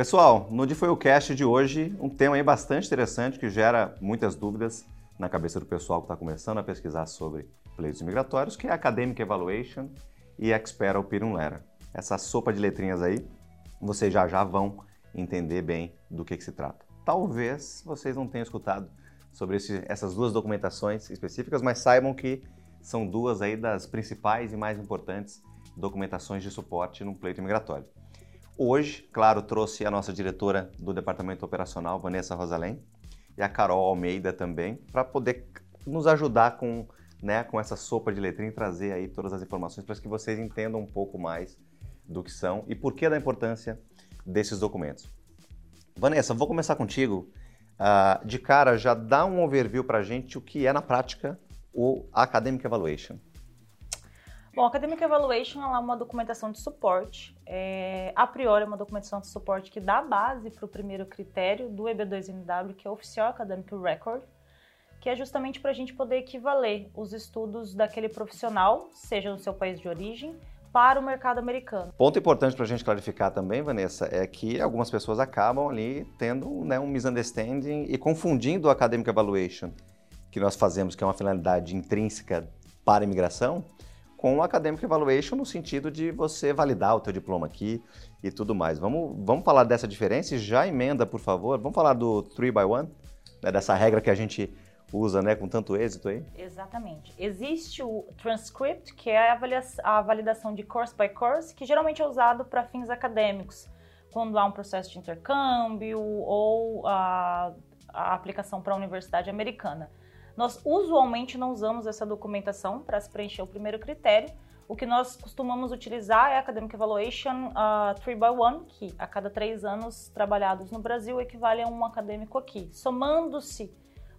Pessoal, no De Foi o Cast de hoje, um tema aí bastante interessante que gera muitas dúvidas na cabeça do pessoal que está começando a pesquisar sobre pleitos migratórios, que é Academic Evaluation e Expert Opinion Letter. Essa sopa de letrinhas aí, vocês já já vão entender bem do que, que se trata. Talvez vocês não tenham escutado sobre esse, essas duas documentações específicas, mas saibam que são duas aí das principais e mais importantes documentações de suporte no pleito migratório. Hoje, claro, trouxe a nossa diretora do Departamento Operacional, Vanessa Rosalém, e a Carol Almeida também, para poder nos ajudar com, né, com essa sopa de letrinha e trazer aí todas as informações para que vocês entendam um pouco mais do que são e por que da importância desses documentos. Vanessa, vou começar contigo. Uh, de cara, já dá um overview para a gente o que é na prática o Academic Evaluation. Bom, Academic Evaluation é uma documentação de suporte. É, a priori, é uma documentação de suporte que dá base para o primeiro critério do EB2NW, que é o Oficial Academic Record, que é justamente para a gente poder equivaler os estudos daquele profissional, seja no seu país de origem, para o mercado americano. Ponto importante para a gente clarificar também, Vanessa, é que algumas pessoas acabam ali tendo né, um misunderstanding e confundindo o Academic Evaluation, que nós fazemos, que é uma finalidade intrínseca para a imigração, com o Academic Evaluation no sentido de você validar o teu diploma aqui e tudo mais. Vamos, vamos falar dessa diferença e já emenda, por favor. Vamos falar do 3 by 1, né, dessa regra que a gente usa né, com tanto êxito aí? Exatamente. Existe o transcript, que é a, validação de course by course, que geralmente é usado para fins acadêmicos, quando há um processo de intercâmbio ou a, a aplicação para a universidade americana. Nós usualmente não usamos essa documentação para se preencher o primeiro critério. O que nós costumamos utilizar é a Academic Evaluation uh, 3 by 1, que a cada três anos trabalhados no Brasil equivale a um acadêmico aqui. Somando-se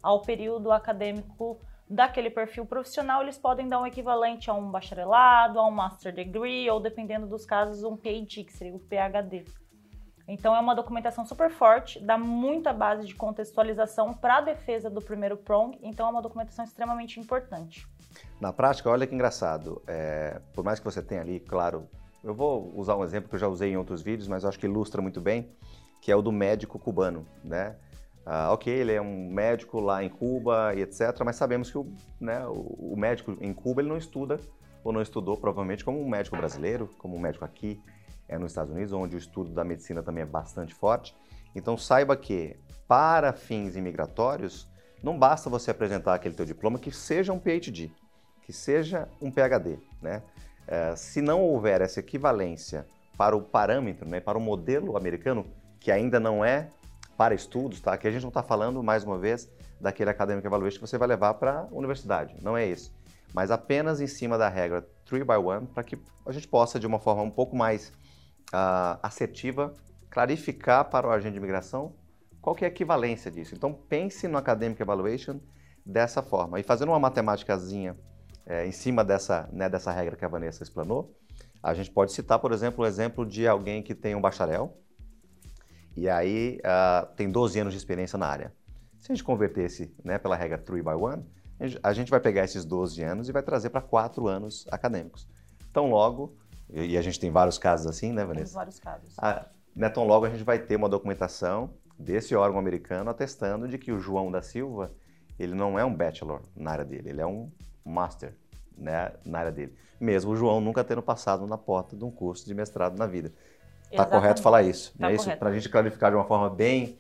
ao período acadêmico daquele perfil profissional, eles podem dar um equivalente a um bacharelado, a um master degree ou, dependendo dos casos, um PhD, que seria o PhD. Então é uma documentação super forte, dá muita base de contextualização para a defesa do primeiro prong, então é uma documentação extremamente importante. Na prática, olha que engraçado, é, por mais que você tenha ali, claro, eu vou usar um exemplo que eu já usei em outros vídeos, mas acho que ilustra muito bem, que é o do médico cubano, né? Ah, ok, ele é um médico lá em Cuba e etc., mas sabemos que o, né, o médico em Cuba ele não estuda ou não estudou provavelmente como um médico brasileiro, como um médico aqui é nos Estados Unidos, onde o estudo da medicina também é bastante forte. Então saiba que para fins imigratórios não basta você apresentar aquele teu diploma que seja um PhD, que seja um PhD, né? É, se não houver essa equivalência para o parâmetro, né, para o modelo americano, que ainda não é para estudos, tá? Que a gente não está falando, mais uma vez, daquele acadêmico evaluation que você vai levar para a universidade, não é isso. Mas apenas em cima da regra 3 by 1, para que a gente possa, de uma forma um pouco mais uh, assertiva, clarificar para o agente de imigração qual que é a equivalência disso. Então pense no Academic Evaluation dessa forma. E fazendo uma matemáticazinha é, em cima dessa, né, dessa regra que a Vanessa explanou, a gente pode citar, por exemplo, o exemplo de alguém que tem um bacharel e aí uh, tem 12 anos de experiência na área. Se a gente convertesse né, pela regra 3 by 1, a gente vai pegar esses 12 anos e vai trazer para 4 anos acadêmicos. Então, logo, e a gente tem vários casos assim, né, Vanessa? Tem vários casos. Ah, né, tão logo a gente vai ter uma documentação desse órgão americano atestando de que o João da Silva, ele não é um bachelor na área dele, ele é um master né, na área dele. Mesmo o João nunca tendo passado na porta de um curso de mestrado na vida. Está correto falar isso, tá né? Isso para a gente clarificar de uma forma bem,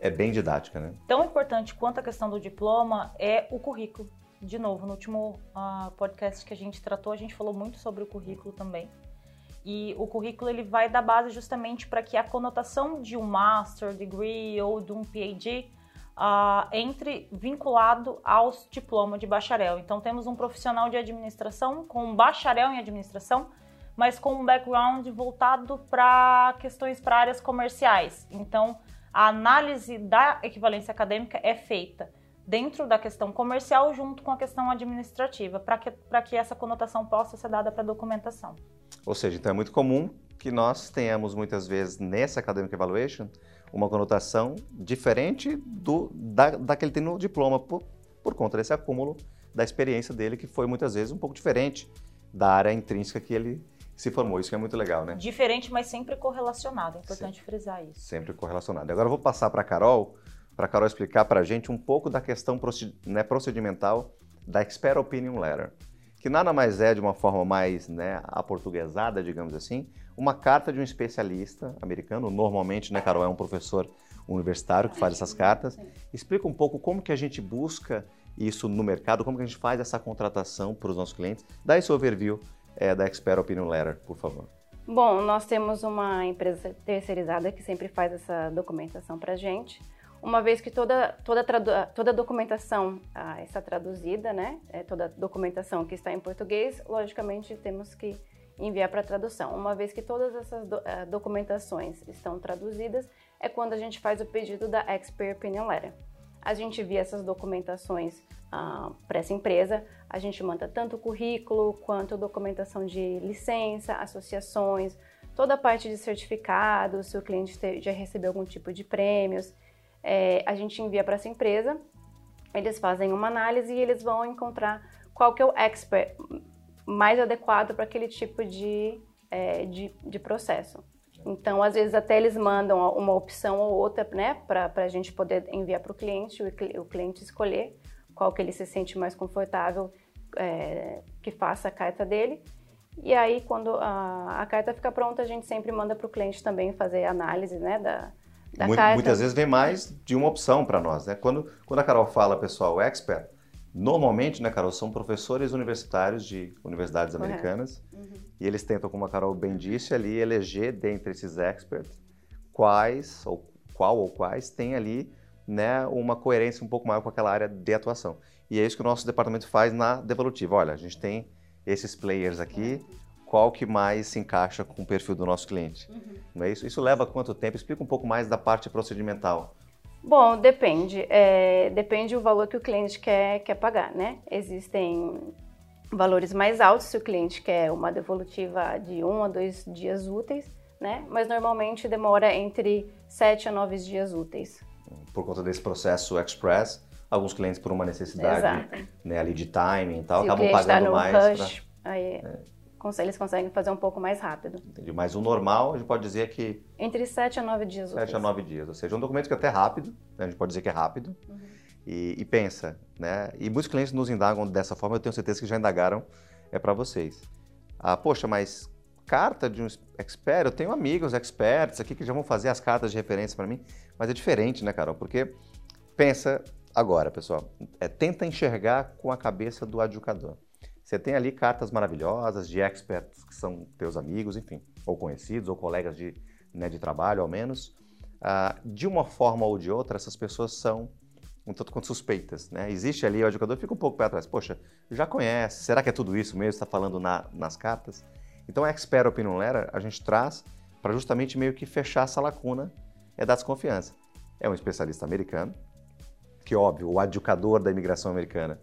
é bem didática, né? Tão importante quanto a questão do diploma é o currículo. De novo, no último uh, podcast que a gente tratou, a gente falou muito sobre o currículo também. E o currículo ele vai dar base justamente para que a conotação de um master degree ou de um PhD uh, entre vinculado aos diplomas de bacharel. Então temos um profissional de administração com um bacharel em administração, mas com um background voltado para questões para áreas comerciais. Então a análise da equivalência acadêmica é feita dentro da questão comercial junto com a questão administrativa, para que, que essa conotação possa ser dada para a documentação. Ou seja, então é muito comum que nós tenhamos muitas vezes nessa Academic Evaluation uma conotação diferente do, da, da que ele tem no diploma, por, por conta desse acúmulo da experiência dele, que foi muitas vezes um pouco diferente da área intrínseca que ele, se formou. Isso que é muito legal, né? Diferente, mas sempre correlacionado. É importante Sim. frisar isso. Sempre correlacionado. Agora eu vou passar para a Carol, para a Carol explicar para a gente um pouco da questão né, procedimental da Expert Opinion Letter, que nada mais é, de uma forma mais né, aportuguesada, digamos assim, uma carta de um especialista americano, normalmente, né, Carol, é um professor universitário que faz essas cartas. Explica um pouco como que a gente busca isso no mercado, como que a gente faz essa contratação para os nossos clientes. Dá esse overview é, da Expert Opinion Letter, por favor. Bom, nós temos uma empresa terceirizada que sempre faz essa documentação para a gente. Uma vez que toda, toda, toda documentação ah, está traduzida, né? É, toda documentação que está em português, logicamente temos que enviar para tradução. Uma vez que todas essas do, uh, documentações estão traduzidas, é quando a gente faz o pedido da Expert Opinion Letter. A gente envia essas documentações uh, para essa empresa, a gente manda tanto o currículo quanto documentação de licença, associações, toda a parte de certificados, se o cliente já recebeu algum tipo de prêmios, é, a gente envia para essa empresa, eles fazem uma análise e eles vão encontrar qual que é o expert mais adequado para aquele tipo de, é, de, de, processo. Então, às vezes, até eles mandam uma opção ou outra, né, para a gente poder enviar para o cliente, o cliente escolher qual que ele se sente mais confortável é, que faça a carta dele. E aí, quando a, a carta fica pronta, a gente sempre manda para o cliente também fazer análise, né, da, carta. Muitas vezes vem mais de uma opção para nós, né? Quando, quando a Carol fala, pessoal, expert, Normalmente, né, Carol, são professores universitários de universidades Correto. americanas uhum. e eles tentam, como a Carol bem disse, ali eleger dentre esses experts quais ou qual ou quais tem ali né, uma coerência um pouco maior com aquela área de atuação. E é isso que o nosso departamento faz na Devolutiva. Olha, a gente tem esses players aqui, qual que mais se encaixa com o perfil do nosso cliente? Uhum. Não é isso? Isso leva quanto tempo? Explica um pouco mais da parte procedimental. Bom, depende. É, depende do valor que o cliente quer, quer pagar, né? Existem valores mais altos se o cliente quer uma devolutiva de um a dois dias úteis, né? Mas normalmente demora entre sete a nove dias úteis. Por conta desse processo express, alguns clientes por uma necessidade né, ali de timing e tal, se acabam pagando tá mais. Rush, pra... aí... É eles conseguem fazer um pouco mais rápido. Entendi. Mas o normal, a gente pode dizer que... Entre 7 a 9 dias. 7 a 9 dias, ou seja, um documento que é até rápido, né? a gente pode dizer que é rápido, uhum. e, e, pensa, né? E muitos clientes nos indagam dessa forma, eu tenho certeza que já indagaram, é para vocês. Ah, poxa, mas carta de um expert, eu tenho amigos experts aqui que já vão fazer as cartas de referência para mim, mas é diferente, né, Carol? Porque pensa agora, pessoal, é, tenta enxergar com a cabeça do adjudicador. Você tem ali cartas maravilhosas de experts que são teus amigos, enfim, ou conhecidos, ou colegas de, né, de trabalho, ao menos. Uh, de uma forma ou de outra, essas pessoas são um tanto quanto suspeitas. Né? Existe ali, o educador fica um pouco para trás. Poxa, já conhece, será que é tudo isso mesmo? Está falando na, nas cartas? Então, a Expert Opinion Letter a gente traz para justamente meio que fechar essa lacuna é da desconfiança. É um especialista americano, que óbvio, o educador da imigração americana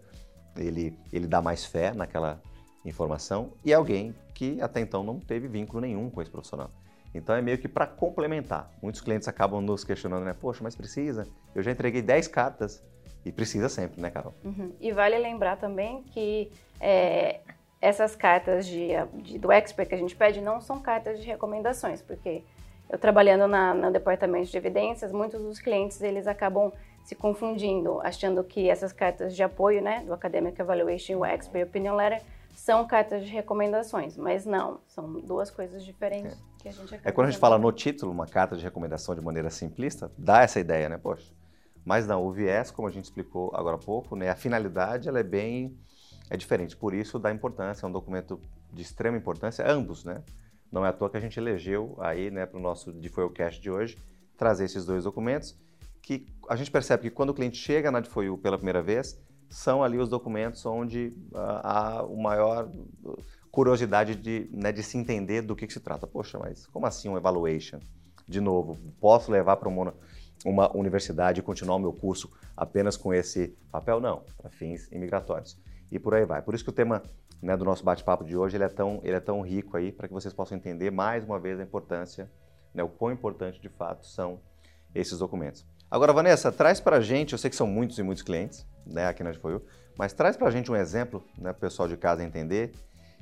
ele, ele dá mais fé naquela informação e é alguém que até então não teve vínculo nenhum com esse profissional. Então é meio que para complementar. Muitos clientes acabam nos questionando, né? Poxa, mas precisa? Eu já entreguei 10 cartas e precisa sempre, né, Carol? Uhum. E vale lembrar também que é, essas cartas de, de, do expert que a gente pede não são cartas de recomendações, porque eu trabalhando na, no departamento de evidências, muitos dos clientes eles acabam se confundindo, achando que essas cartas de apoio, né, do Academic Evaluation e o Expert Opinion Letter, são cartas de recomendações, mas não, são duas coisas diferentes é. que a gente É quando a gente fala no título, uma carta de recomendação de maneira simplista, dá essa ideia, né, poxa. Mas não, o viés, como a gente explicou agora há pouco, né, a finalidade ela é bem é diferente, por isso dá importância, é um documento de extrema importância, ambos, né? Não é à toa que a gente elegeu aí, né, para o nosso DeFoilcast de hoje, trazer esses dois documentos que a gente percebe que quando o cliente chega na DFOIU pela primeira vez, são ali os documentos onde uh, há o maior curiosidade de, né, de se entender do que, que, se trata. Poxa, mas como assim um evaluation? De novo, posso levar para uma, uma universidade e continuar o meu curso apenas com esse papel? Não, para fins imigratórios. E por aí vai. Por isso que o tema né, do nosso bate-papo de hoje ele é, tão, ele é tão rico aí, para que vocês possam entender mais uma vez a importância, né, o quão importante de fato são esses documentos. Agora, Vanessa, traz para gente, eu sei que são muitos e muitos clientes né, aqui na GFOIU, mas traz para gente um exemplo, né, pessoal de casa entender,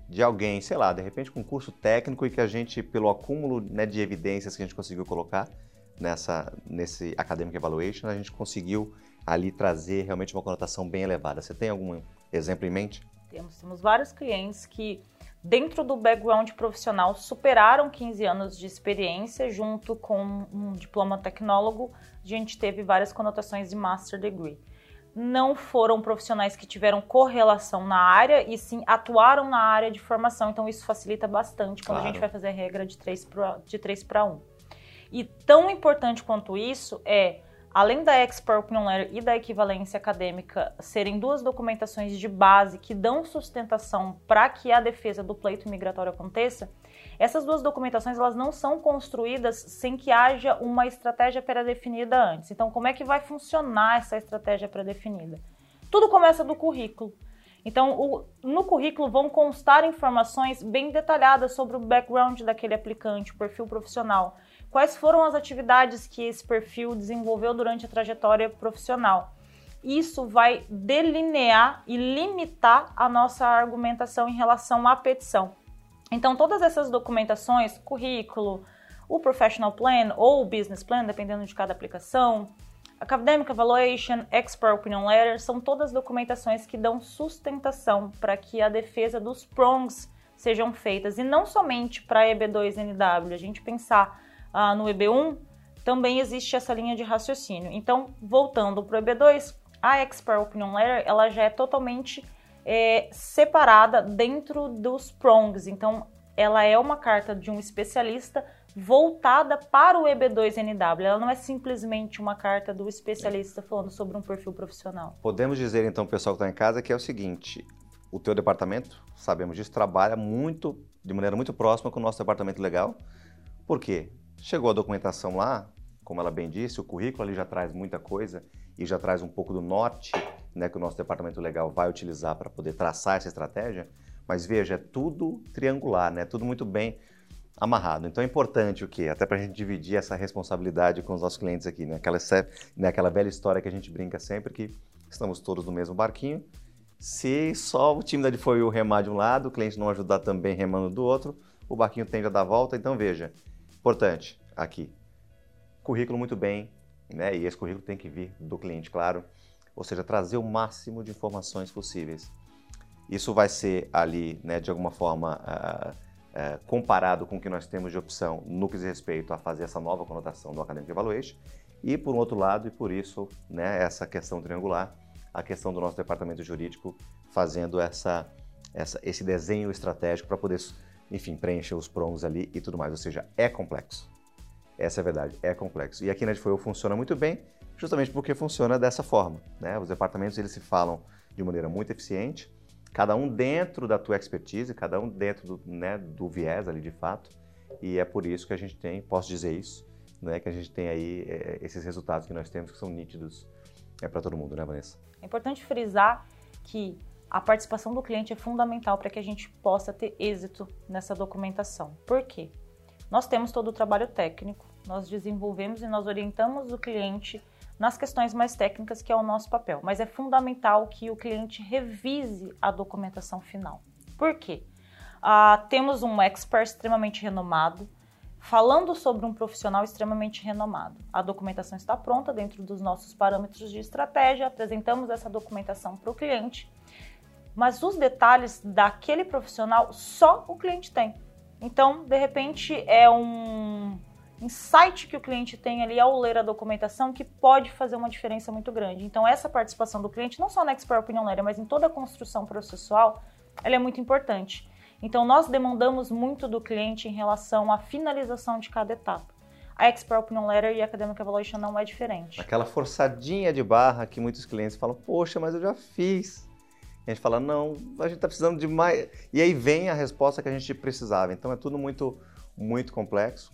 de alguém, sei lá, de repente com um curso técnico e que a gente, pelo acúmulo né, de evidências que a gente conseguiu colocar nessa, nesse Academic Evaluation, a gente conseguiu ali trazer realmente uma conotação bem elevada. Você tem algum exemplo em mente? Temos, temos vários clientes que, dentro do background profissional, superaram 15 anos de experiência, junto com um diploma tecnólogo, a gente teve várias conotações de Master Degree não foram profissionais que tiveram correlação na área e sim atuaram na área de formação. Então isso facilita bastante quando claro. a gente vai fazer a regra de 3 para 1. E tão importante quanto isso é, além da Expert Opinion Letter e da equivalência acadêmica serem duas documentações de base que dão sustentação para que a defesa do pleito migratório aconteça, essas duas documentações elas não são construídas sem que haja uma estratégia pré-definida antes. Então, como é que vai funcionar essa estratégia pré-definida? Tudo começa do currículo. Então, o, no currículo vão constar informações bem detalhadas sobre o background daquele aplicante, o perfil profissional. Quais foram as atividades que esse perfil desenvolveu durante a trajetória profissional? Isso vai delinear e limitar a nossa argumentação em relação à petição. Então, todas essas documentações, currículo, o Professional Plan ou o Business Plan, dependendo de cada aplicação, Academic Evaluation, Expert Opinion Letter, são todas documentações que dão sustentação para que a defesa dos prongs sejam feitas. E não somente para EB2NW, a gente pensar ah, no EB1, também existe essa linha de raciocínio. Então, voltando para o EB2, a Expert Opinion Letter ela já é totalmente é, separada dentro dos prongs. Então, ela é uma carta de um especialista voltada para o EB2NW. Ela não é simplesmente uma carta do especialista falando sobre um perfil profissional. Podemos dizer então, pessoal que está em casa, que é o seguinte: o teu departamento, sabemos disso, trabalha muito, de maneira muito próxima com o nosso departamento legal. Por quê? Chegou a documentação lá, como ela bem disse, o currículo ali já traz muita coisa e já traz um pouco do norte né, que o nosso departamento legal vai utilizar para poder traçar essa estratégia, mas veja, é tudo triangular, né? Tudo muito bem amarrado. Então é importante o quê? Até para a gente dividir essa responsabilidade com os nossos clientes aqui, né? Aquela, né? Aquela velha história que a gente brinca sempre que estamos todos no mesmo barquinho. Se só o time da foi o remar de um lado, o cliente não ajudar também remando do outro, o barquinho tende a dar volta. Então veja, importante aqui, currículo muito bem, né? E esse currículo tem que vir do cliente, claro ou seja, trazer o máximo de informações possíveis. Isso vai ser ali, né, de alguma forma, uh, uh, comparado com o que nós temos de opção no que diz respeito a fazer essa nova conotação do Academic Evaluation. E, por um outro lado, e por isso, né, essa questão triangular, a questão do nosso departamento jurídico fazendo essa, essa esse desenho estratégico para poder, enfim, preencher os prongos ali e tudo mais. Ou seja, é complexo. Essa é a verdade, é complexo. E aqui na Edfoil funciona muito bem justamente porque funciona dessa forma. Né? Os departamentos eles se falam de maneira muito eficiente, cada um dentro da tua expertise, cada um dentro do, né, do viés ali de fato, e é por isso que a gente tem, posso dizer isso, né, que a gente tem aí é, esses resultados que nós temos que são nítidos é, para todo mundo, né, Vanessa? É importante frisar que a participação do cliente é fundamental para que a gente possa ter êxito nessa documentação. Por quê? Nós temos todo o trabalho técnico, nós desenvolvemos e nós orientamos o cliente nas questões mais técnicas, que é o nosso papel. Mas é fundamental que o cliente revise a documentação final. Por quê? Ah, temos um expert extremamente renomado, falando sobre um profissional extremamente renomado. A documentação está pronta dentro dos nossos parâmetros de estratégia, apresentamos essa documentação para o cliente, mas os detalhes daquele profissional só o cliente tem. Então, de repente, é um insight que o cliente tem ali ao ler a documentação que pode fazer uma diferença muito grande. Então, essa participação do cliente, não só na Expert Opinion Letter, mas em toda a construção processual, ela é muito importante. Então, nós demandamos muito do cliente em relação à finalização de cada etapa. A Expert Opinion Letter e a Academic Evaluation não é diferente. Aquela forçadinha de barra que muitos clientes falam, poxa, mas eu já fiz. A gente fala, não, a gente está precisando de mais. E aí vem a resposta que a gente precisava. Então, é tudo muito, muito complexo.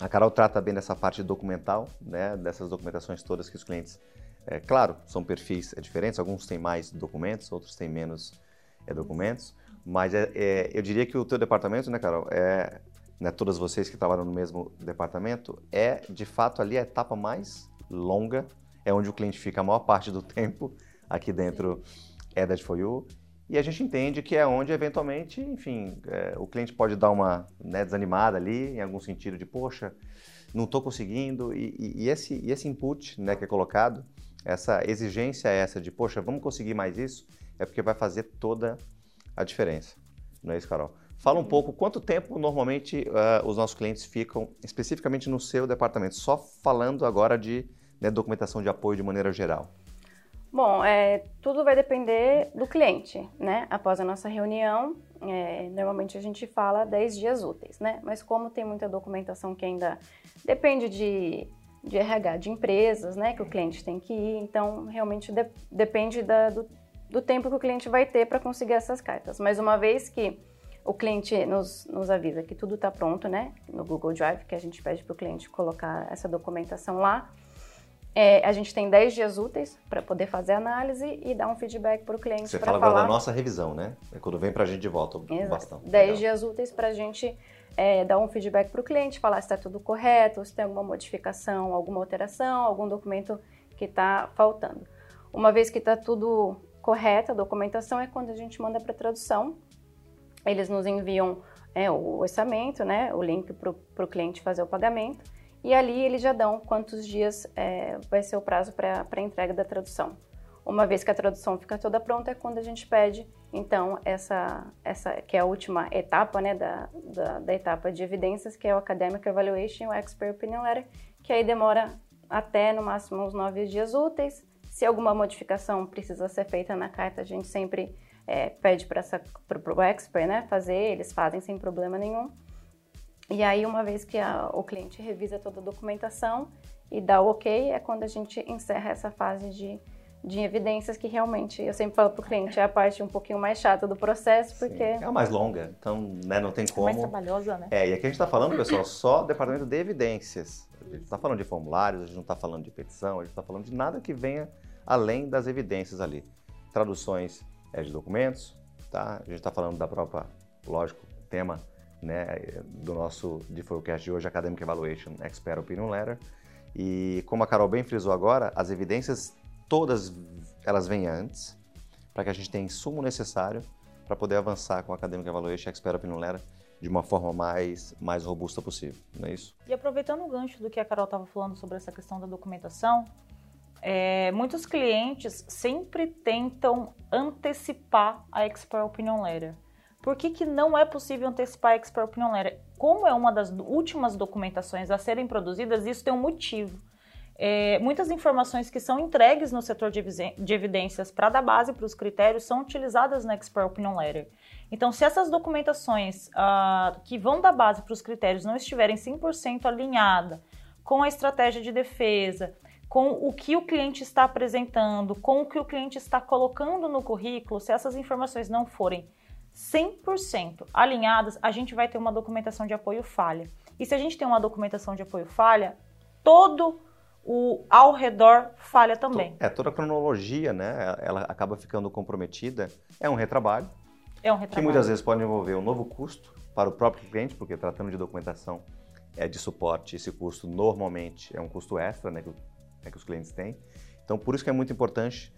A Carol trata bem dessa parte documental, né, dessas documentações todas que os clientes, é, claro, são perfis é, diferentes, alguns têm mais documentos, outros têm menos é, documentos, mas é, é, eu diria que o teu departamento, né, Carol, é, né, todas vocês que trabalham no mesmo departamento, é de fato ali a etapa mais longa, é onde o cliente fica a maior parte do tempo aqui dentro Sim. É that for you. e a gente entende que é onde, eventualmente, enfim, é, o cliente pode dar uma né, desanimada ali, em algum sentido de, poxa, não estou conseguindo. E, e, e, esse, e esse input né, que é colocado, essa exigência essa de, poxa, vamos conseguir mais isso, é porque vai fazer toda a diferença. Não é isso, Carol? Fala um pouco quanto tempo normalmente uh, os nossos clientes ficam especificamente no seu departamento, só falando agora de né, documentação de apoio de maneira geral. Bom, é, tudo vai depender do cliente, né? Após a nossa reunião, é, normalmente a gente fala 10 dias úteis, né? Mas como tem muita documentação que ainda depende de, de RH de empresas, né? Que o cliente tem que ir, então realmente de, depende da, do, do tempo que o cliente vai ter para conseguir essas cartas. Mas uma vez que o cliente nos, nos avisa que tudo está pronto, né? No Google Drive, que a gente pede para o cliente colocar essa documentação lá, é, a gente tem 10 dias úteis para poder fazer a análise e dar um feedback para o cliente. Você fala falar... da nossa revisão, né? É quando vem para a gente de volta o Exato. bastão. 10 Legal. dias úteis para a gente é, dar um feedback para o cliente, falar se está tudo correto, se tem alguma modificação, alguma alteração, algum documento que está faltando. Uma vez que está tudo correto, a documentação é quando a gente manda para tradução. Eles nos enviam é, o orçamento, né, o link para o cliente fazer o pagamento e ali eles já dão quantos dias é, vai ser o prazo para a entrega da tradução. Uma vez que a tradução fica toda pronta, é quando a gente pede, então, essa, essa que é a última etapa né, da, da, da etapa de evidências, que é o Academic Evaluation e o Expert Opinion Letter, que aí demora até no máximo uns nove dias úteis. Se alguma modificação precisa ser feita na carta, a gente sempre é, pede para o expert né, fazer, eles fazem sem problema nenhum. E aí, uma vez que a, o cliente revisa toda a documentação e dá o ok, é quando a gente encerra essa fase de, de evidências que realmente, eu sempre falo para o cliente, é a parte um pouquinho mais chata do processo, porque... Sim, é a mais longa, então né, não tem como... É mais trabalhosa, né? É, e aqui a gente está falando, pessoal, só departamento de evidências. A gente está falando de formulários, a gente não está falando de petição, a gente está falando de nada que venha além das evidências ali. Traduções é, de documentos, tá? A gente está falando da própria, lógico, tema né, do nosso Difforcast de hoje, Academic Evaluation Expert Opinion Letter. E como a Carol bem frisou agora, as evidências todas elas vêm antes, para que a gente tenha insumo necessário para poder avançar com a Academic Evaluation Expert Opinion Letter de uma forma mais, mais robusta possível, não é isso? E aproveitando o gancho do que a Carol estava falando sobre essa questão da documentação, é, muitos clientes sempre tentam antecipar a Expert Opinion Letter. Por que, que não é possível antecipar a Expert Opinion Letter? Como é uma das últimas documentações a serem produzidas, isso tem um motivo. É, muitas informações que são entregues no setor de, evidências para dar base para os critérios são utilizadas na Expert Opinion Letter. Então, se essas documentações uh, que vão dar base para os critérios não estiverem 100% alinhada com a estratégia de defesa, com o que o cliente está apresentando, com o que o cliente está colocando no currículo, se essas informações não forem 100% alinhadas, a gente vai ter uma documentação de apoio falha. E se a gente tem uma documentação de apoio falha, todo o ao redor falha também. É, toda a cronologia, né, ela acaba ficando comprometida. É um retrabalho. É um retrabalho. Que muitas vezes pode envolver um novo custo para o próprio cliente, porque tratando de documentação é de suporte, esse custo normalmente é um custo extra, né, que, né, que os clientes têm. Então, por isso que é muito importante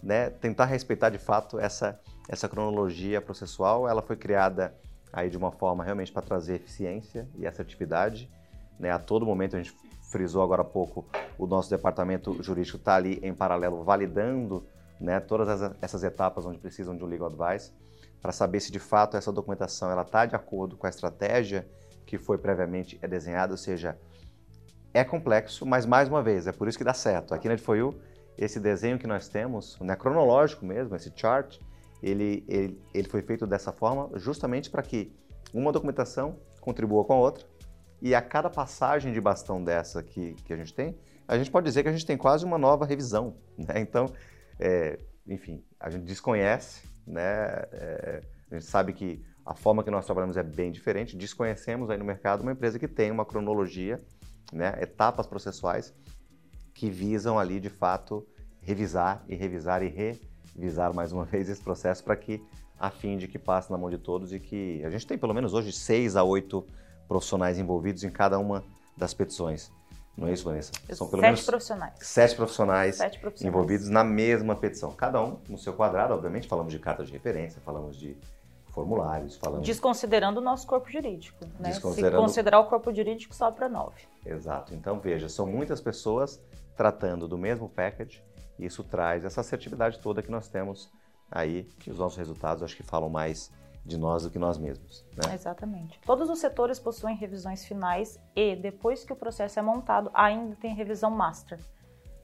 né, tentar respeitar de fato essa, essa cronologia processual. Ela foi criada aí de uma forma realmente para trazer eficiência e assertividade. Né? A todo momento, a gente frisou agora há pouco, o nosso departamento jurídico está ali em paralelo validando né, todas essas etapas onde precisam de um legal advice para saber se de fato essa documentação está de acordo com a estratégia que foi previamente desenhada, ou seja, é complexo, mas mais uma vez, é por isso que dá certo. Aqui na Edfoil, esse desenho que nós temos, né, cronológico mesmo, esse chart, ele, ele, ele foi feito dessa forma justamente para que uma documentação contribua com a outra e a cada passagem de bastão dessa que, que a gente tem, a gente pode dizer que a gente tem quase uma nova revisão. Né? Então, é, enfim, a gente desconhece, né? É, a gente sabe que a forma que nós trabalhamos é bem diferente, desconhecemos aí no mercado uma empresa que tem uma cronologia, né? etapas processuais que visam ali de fato revisar e revisar e revisar mais uma vez esse processo para que a fim de que passe na mão de todos e que a gente tem pelo menos hoje seis a oito profissionais envolvidos em cada uma das petições. Não é isso, Vanessa? São pelo sete menos profissionais. Sete profissionais, sete profissionais envolvidos na mesma petição. Cada um no seu quadrado, obviamente, falamos de carta de referência, falamos de formulários, falamos... Desconsiderando o nosso corpo jurídico. Né? Desconsiderando... Se considerar o corpo jurídico, só para nove. Exato. Então, veja, são muitas pessoas tratando do mesmo package isso traz essa assertividade toda que nós temos aí, que os nossos resultados acho que falam mais de nós do que nós mesmos. Né? Exatamente. Todos os setores possuem revisões finais e, depois que o processo é montado, ainda tem revisão master.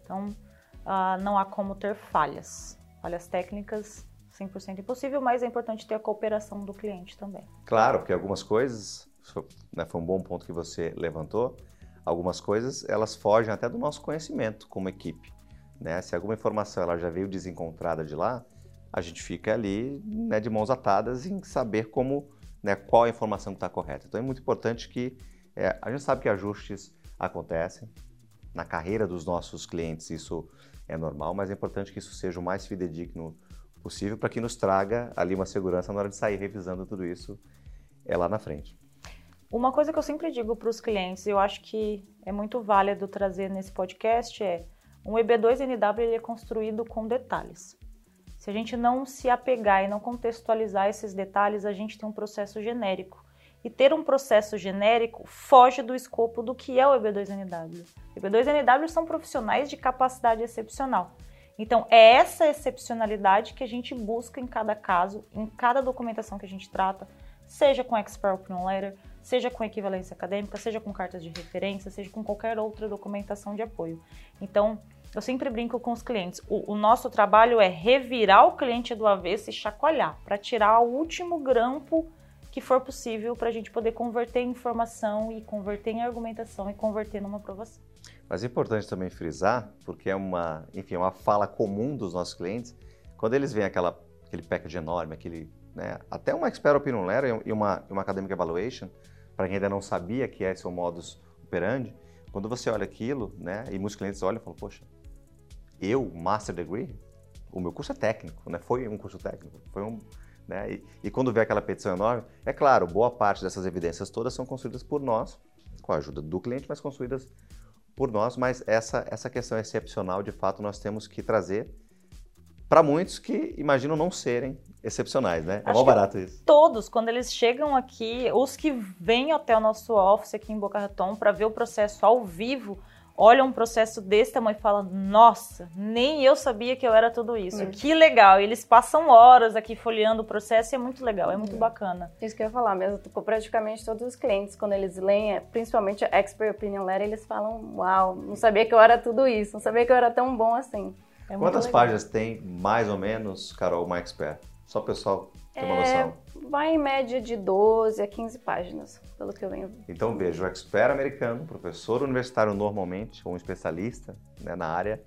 Então, uh, não há como ter falhas. Falhas técnicas, 100% impossível, mas é importante ter a cooperação do cliente também. Claro, porque algumas coisas, né, foi um bom ponto que você levantou, algumas coisas elas fogem até do nosso conhecimento como equipe. Né? Se alguma informação ela já veio desencontrada de lá, a gente fica ali né, de mãos atadas em saber como, né, qual a informação está correta. Então é muito importante que é, a gente sabe que ajustes acontecem na carreira dos nossos clientes, isso é normal, mas é importante que isso seja o mais fidedigno possível para que nos traga ali uma segurança na hora de sair revisando tudo isso é lá na frente. Uma coisa que eu sempre digo para os clientes, eu acho que é muito válido trazer nesse podcast é um EB2NW ele é construído com detalhes. Se a gente não se apegar e não contextualizar esses detalhes, a gente tem um processo genérico. E ter um processo genérico foge do escopo do que é o EB2NW. EB2NW são profissionais de capacidade excepcional. Então, é essa excepcionalidade que a gente busca em cada caso, em cada documentação que a gente trata, seja com Expert Opinion Letter, seja com equivalência acadêmica, seja com cartas de referência, seja com qualquer outra documentação de apoio. Então, eu sempre brinco com os clientes. O, o nosso trabalho é revirar o cliente do avesso e chacoalhar para tirar o último grampo que for possível para a gente poder converter em informação e converter em argumentação e converter numa aprovação. Mas é importante também frisar, porque é uma, enfim, é uma fala comum dos nossos clientes, quando eles veem aquela, aquele package enorme, aquele, né, até uma Expert Opinion Letter e uma, uma Academic Evaluation, para quem ainda não sabia que é seu modus operandi, quando você olha aquilo, né, e muitos clientes olham e falam, poxa, eu, Master Degree, o meu curso é técnico, né? Foi um curso técnico, foi um, né? E, e, quando vê aquela petição enorme, é claro, boa parte dessas evidências todas são construídas por nós, com a ajuda do cliente, mas construídas por nós. Mas essa essa questão excepcional, de fato, nós temos que trazer para muitos que imaginam não serem excepcionais, né? É mal barato isso. Todos, quando eles chegam aqui, os que vêm até o nosso office aqui em Boca Raton para ver o processo ao vivo, olha um processo desse tamanho e fala: Nossa, nem eu sabia que eu era tudo isso. Hum. Que legal! E eles passam horas aqui folheando o processo e é muito legal, é muito hum. bacana. Isso que eu ia falar mesmo, com praticamente todos os clientes, quando eles leem, é, principalmente a Expert Opinion Letter, eles falam: Uau, não sabia que eu era tudo isso, não sabia que eu era tão bom assim. É Quantas páginas tem, mais ou menos, Carol, uma Expert? Só o pessoal ter uma é, noção. Vai em média de 12 a 15 páginas, pelo que eu venho. Então veja, o expert americano, professor universitário normalmente, ou um especialista né, na área,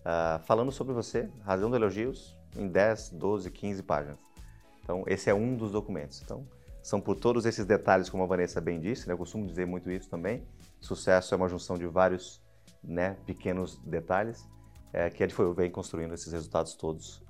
uh, falando sobre você, razão de elogios, em 10, 12, 15 páginas. Então esse é um dos documentos. Então são por todos esses detalhes, como a Vanessa bem disse, né, eu costumo dizer muito isso também. Sucesso é uma junção de vários né, pequenos detalhes é, que a gente vem construindo esses resultados todos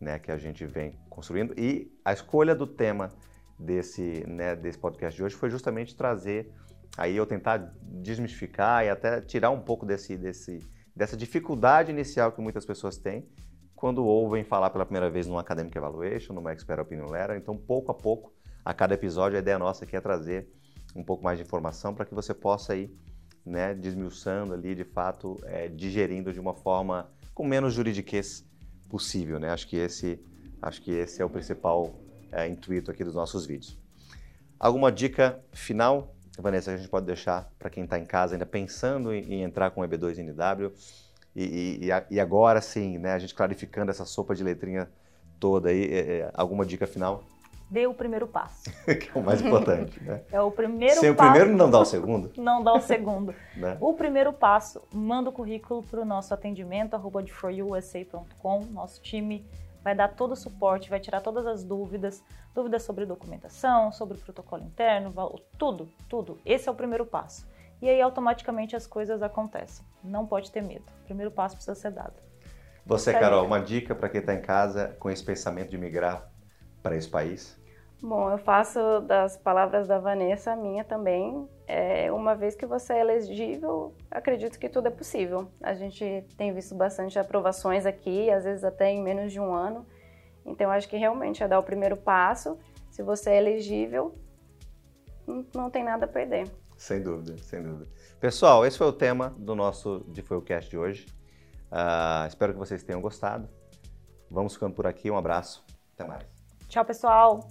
né, que a gente vem construindo. E a escolha do tema desse, né, desse podcast de hoje foi justamente trazer, aí eu tentar desmistificar e até tirar um pouco desse, desse, dessa dificuldade inicial que muitas pessoas têm quando ouvem falar pela primeira vez numa Academic Evaluation, numa Expert Opinion Letter. Então, pouco a pouco, a cada episódio, a ideia nossa aqui é trazer um pouco mais de informação para que você possa ir né, desmiuçando ali, de fato, é, digerindo de uma forma com menos juridiquês possível, né? Acho que esse, acho que esse é o principal é, intuito aqui dos nossos vídeos. Alguma dica final, Vanessa, que a gente pode deixar para quem está em casa ainda pensando em, em, entrar com o EB2NW e, e, e, agora sim, né, a gente clarificando essa sopa de letrinha toda aí, é, é, alguma dica final? Dê o primeiro passo. que é o mais importante, né? É o primeiro Sem passo. o primeiro não dá o segundo. não dá o segundo. né? O primeiro passo, manda o currículo para o nosso atendimento, arroba Nosso time vai dar todo o suporte, vai tirar todas as dúvidas, dúvidas sobre documentação, sobre protocolo interno, tudo, tudo. Esse é o primeiro passo. E aí automaticamente as coisas acontecem. Não pode ter medo. O primeiro passo precisa ser dado. Você, Carol, uma dica para quem está em casa com esse pensamento de migrar para esse país? Bom, eu faço das palavras da Vanessa a minha também. É, uma vez que você é elegível, acredito que tudo é possível. A gente tem visto bastante aprovações aqui, às vezes até em menos de um ano. Então, acho que realmente é dar o primeiro passo. Se você é elegível, não, tem nada a perder. Sem dúvida, sem dúvida. Pessoal, esse foi o tema do nosso de Cast de hoje. Uh, espero que vocês tenham gostado. Vamos ficando por aqui. Um abraço. Até mais. Tchau, pessoal!